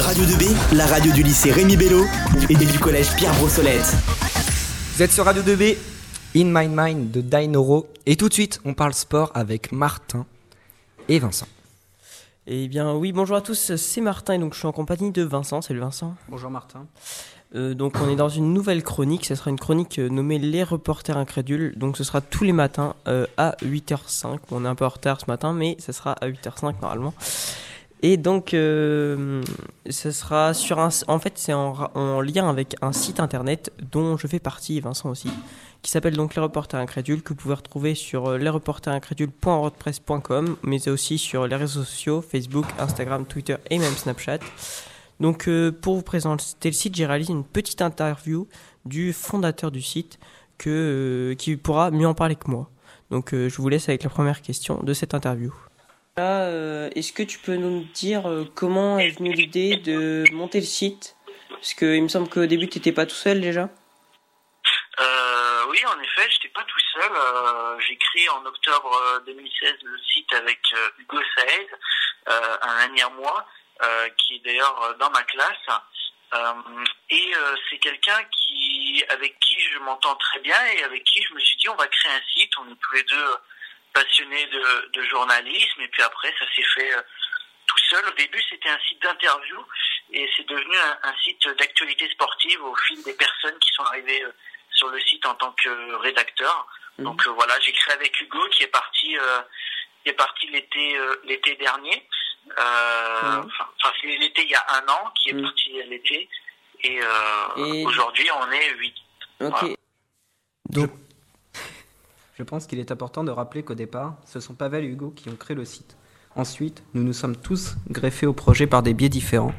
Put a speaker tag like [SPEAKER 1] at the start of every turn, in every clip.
[SPEAKER 1] Radio 2B, la radio du lycée Rémi Bello et du collège Pierre Brossolette.
[SPEAKER 2] Vous êtes sur Radio 2B, In My Mind de Dainoro. Et tout de suite, on parle sport avec Martin et Vincent.
[SPEAKER 3] Eh bien oui, bonjour à tous, c'est Martin et donc je suis en compagnie de Vincent. Salut Vincent.
[SPEAKER 4] Bonjour Martin.
[SPEAKER 3] Euh, donc on est dans une nouvelle chronique, ce sera une chronique euh, nommée Les reporters incrédules. Donc ce sera tous les matins euh, à 8h05. on est un peu en retard ce matin, mais ce sera à 8h05 normalement. Et donc ce sera sur un... En fait c'est en, en lien avec un site internet dont je fais partie, Vincent aussi, qui s'appelle donc Les Reporters Incrédules, que vous pouvez retrouver sur lesreporterincrédules.wordpress.com, mais aussi sur les réseaux sociaux, Facebook, Instagram, Twitter et même Snapchat. Donc euh, pour vous présenter le site, j'ai réalisé une petite interview du fondateur du site euh, qui pourra mieux en parler que moi. Donc euh, je vous laisse avec la première question de cette interview. Est-ce que tu peux nous dire comment est venue l'idée de monter le site? Parce qu'il me semble qu'au début tu n'étais pas tout seul déjà.
[SPEAKER 5] oui, en effet, je n'étais pas tout seul. j'ai créé en octobre 2016 le site avec Hugo Saez, un ami à moi. Euh, qui est d'ailleurs euh, dans ma classe. Euh, et c'est quelqu'un qui, avec qui je m'entends très bien et avec qui je me suis dit on va créer un site. On est tous les deux passionnés de, de journalisme et puis après ça s'est fait tout seul. Au début, c'était un site d'interview et c'est devenu un, site d'actualité sportive au fil des personnes qui sont arrivées sur le site en tant que rédacteur. Mmh. Donc voilà, j'ai créé avec Hugo qui est parti, qui est parti l'été l'été dernier. Euh, enfin, c'est l'été il y a un an qui est mm. parti l'été. Et, euh, aujourd'hui, on est 8.
[SPEAKER 4] Ok. Donc, je pense qu'il est important de rappeler qu'au départ, ce sont Pavel et Hugo qui ont créé le site. Ensuite, nous nous sommes tous greffés au projet par des biais différents.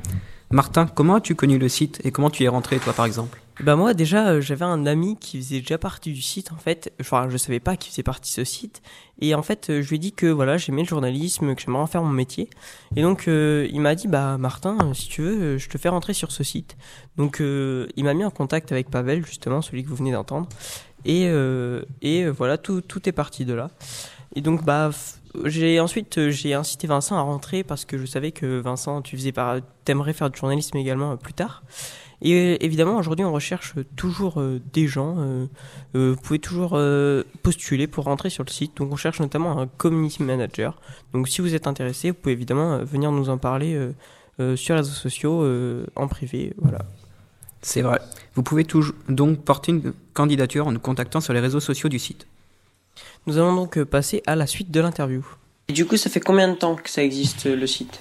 [SPEAKER 4] Martin, comment as-tu connu le site et comment tu y es rentré, toi, par exemple?
[SPEAKER 3] Bah moi déjà euh, j'avais un ami qui faisait déjà partie du site en fait. Enfin je savais pas qu'il faisait partie de ce site et en fait euh, je lui ai dit que voilà j'aimais le journalisme, que j'aimerais en faire mon métier et donc euh, il m'a dit bah Martin si tu veux je te fais rentrer sur ce site. Donc il m'a mis en contact avec Pavel justement celui que vous venez d'entendre et et voilà tout est parti de là. Et donc bah j'ai ensuite j'ai incité Vincent à rentrer parce que je savais que Vincent tu faisais par t'aimerais faire du journalisme également plus tard. Et euh, évidemment, aujourd'hui, on recherche toujours euh, des gens. Euh, vous pouvez toujours postuler pour rentrer sur le site. Donc, on cherche notamment un community manager. Donc, si vous êtes intéressé, vous pouvez évidemment venir nous en parler sur les réseaux sociaux en privé. Voilà.
[SPEAKER 4] C'est vrai. Vous pouvez donc porter une candidature en nous contactant sur les réseaux sociaux du site.
[SPEAKER 3] Nous allons donc passer à la suite de l'interview. Et du coup, ça fait combien de temps que ça existe le site?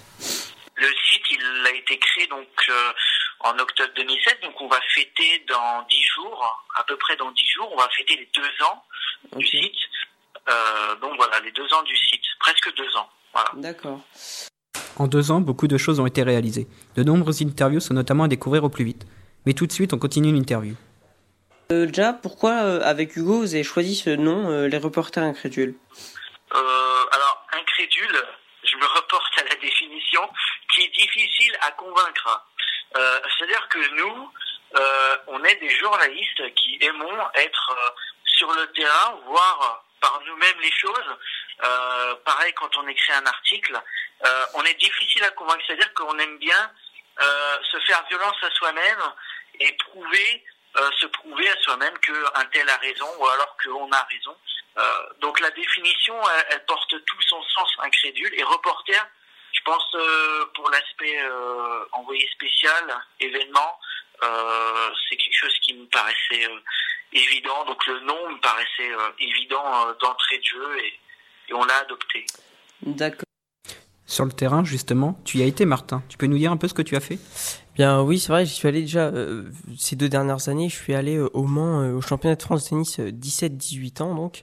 [SPEAKER 5] Le site, il a été créé donc en octobre 2007. Donc on va fêter dans dix jours, à peu près dans dix jours, on va fêter les deux ans du site. Euh, donc voilà, les deux ans du site, presque deux ans. Voilà.
[SPEAKER 3] D'accord.
[SPEAKER 4] En deux ans, beaucoup de choses ont été réalisées. De nombreuses interviews sont notamment à découvrir au plus vite. Mais tout de suite, on continue l'interview.
[SPEAKER 3] Euh, déjà, pourquoi euh, avec Hugo vous avez choisi ce nom, les reporters incrédules?
[SPEAKER 5] Alors, incrédule, je me reporte à la définition, qui est difficile à convaincre. Euh, c'est-à-dire que nous, euh, on est des journalistes qui aimons être euh, sur le terrain, voir par nous-mêmes les choses. pareil, quand on écrit un article, on est difficile à convaincre. C'est-à-dire qu'on aime bien se faire violence à soi-même et prouver, se prouver à soi-même qu'un tel a raison ou alors qu'on a raison. donc la définition, elle, porte tout son sens incrédule. Et reporter, je pense euh, pour l'aspect euh, envoyé spécial, événement, euh, c'est quelque chose qui me paraissait évident. Donc le nom me paraissait évident d'entrée de jeu et, on l'a adopté.
[SPEAKER 3] D'accord.
[SPEAKER 4] Sur le terrain, justement, tu y as été, Martin. Tu peux nous dire un peu ce que tu as fait?
[SPEAKER 3] Bien, oui, c'est vrai. J'y suis allé déjà ces deux dernières années. Je suis allé au Mans au championnat de France de tennis 17-18 ans, donc.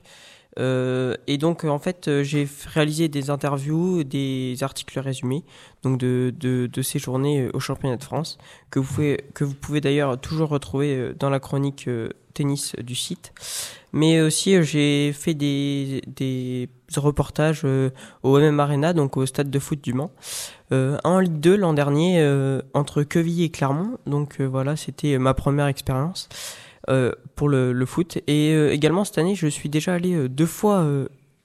[SPEAKER 3] Euh, et donc en fait euh, j'ai réalisé des interviews, des articles résumés donc de, ces journées euh, au championnat de France que vous pouvez que vous pouvez d'ailleurs toujours retrouver dans la chronique tennis du site. Mais aussi j'ai fait des, reportages au MM Arena donc au stade de foot du Mans. en Ligue 2 l'an dernier entre Quevilly et Clermont donc voilà c'était ma première expérience. Euh, pour le, foot. Et euh, également cette année, je suis déjà allé euh, deux fois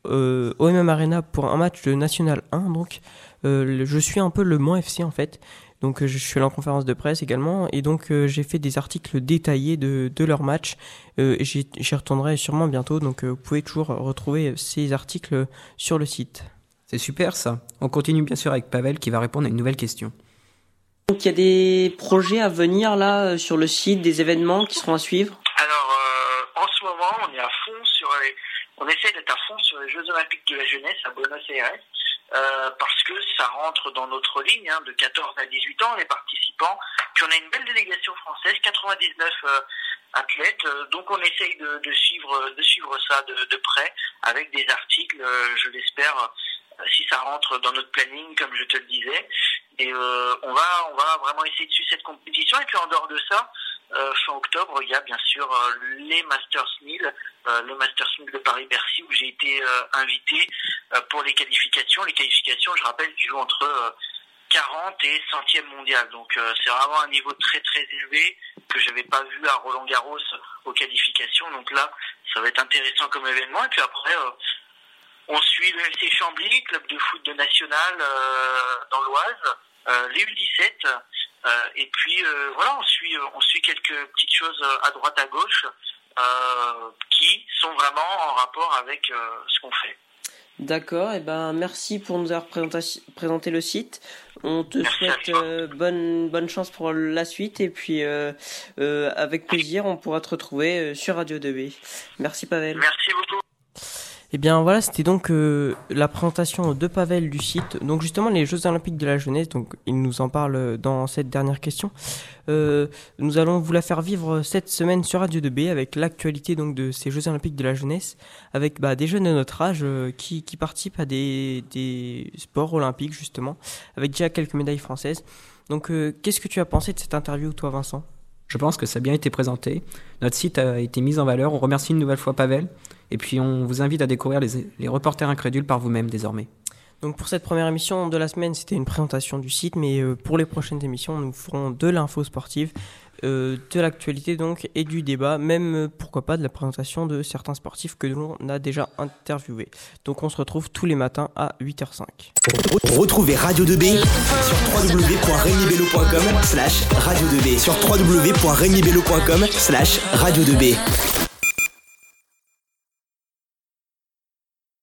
[SPEAKER 3] au MM Arena pour un match de National 1. Donc je suis un peu le Mans FC en fait. Donc je suis allé en conférence de presse également et donc j'ai fait des articles détaillés de, de leur match euh, j'y retournerai sûrement bientôt. Donc vous pouvez toujours retrouver ces articles sur le site.
[SPEAKER 4] C'est super ça. On continue bien sûr avec Pavel qui va répondre à une nouvelle question.
[SPEAKER 6] Donc il y a des projets à venir là euh, sur le site, des événements qui seront à suivre?
[SPEAKER 5] Alors, euh, en ce moment, on est à fond sur les, on essaie d'être à fond sur les Jeux Olympiques de la jeunesse à Buenos Aires, euh, parce que ça rentre dans notre ligne, hein, de 14 à 18 ans, les participants. Puis on a une belle délégation française, 99 euh, athlètes, euh, donc on essaye de, de suivre, de suivre ça de, de près, avec des articles, euh, je l'espère, si ça rentre dans notre planning, comme je te le disais. Et euh, on va, vraiment essayer de suivre cette compétition. Et puis en dehors de ça, euh, fin octobre, il y a bien sûr euh, les Masters 1000, euh, le Masters 1000 de Paris-Bercy où j'ai été invité pour les qualifications. Les qualifications, je rappelle, tu joues entre euh, 40 et centième mondial. Donc c'est vraiment un niveau très très élevé que je n'avais pas vu à Roland Garros aux qualifications. Donc là, ça va être intéressant comme événement. Et puis après, on suit le FC Chambly, club de foot de national euh, dans l'Oise, euh, les U17. euh, et puis voilà, on suit, on suit quelques petites choses à droite à gauche qui sont vraiment en rapport avec ce qu'on fait.
[SPEAKER 6] D'accord, et ben merci pour nous avoir présenté, le site. On te
[SPEAKER 5] Merci
[SPEAKER 6] souhaite euh, bonne bonne chance pour la suite et puis euh, euh, avec plaisir on pourra te retrouver sur Radio 2B. Merci Pavel.
[SPEAKER 5] Merci beaucoup.
[SPEAKER 3] Et bien voilà, c'était donc euh, la présentation de Pavel du site. Donc justement les Jeux Olympiques de la jeunesse, donc il nous en parle dans cette dernière question. Euh, nous allons vous la faire vivre cette semaine sur Radio 2B avec l'actualité donc de ces Jeux Olympiques de la jeunesse, avec bah, des jeunes de notre âge euh, qui, qui participent à des, des sports olympiques justement, avec déjà quelques médailles françaises. Donc euh, qu'est-ce que tu as pensé de cette interview toi Vincent?
[SPEAKER 4] Je pense que ça a bien été présenté. Notre site a été mis en valeur. On remercie une nouvelle fois Pavel. Et puis on vous invite à découvrir les, les reporters incrédules par vous-même désormais.
[SPEAKER 3] Donc pour cette première émission de la semaine, c'était une présentation du site, mais euh, pour les prochaines émissions, nous ferons de l'info sportive, euh, de l'actualité donc et du débat, même euh, pourquoi pas de la présentation de certains sportifs que l'on a déjà interviewés. Donc on se retrouve tous les matins à 8h05.
[SPEAKER 1] Retrouvez Radio 2B sur slash radio 2B sur www.regnibello.com slash radio 2B.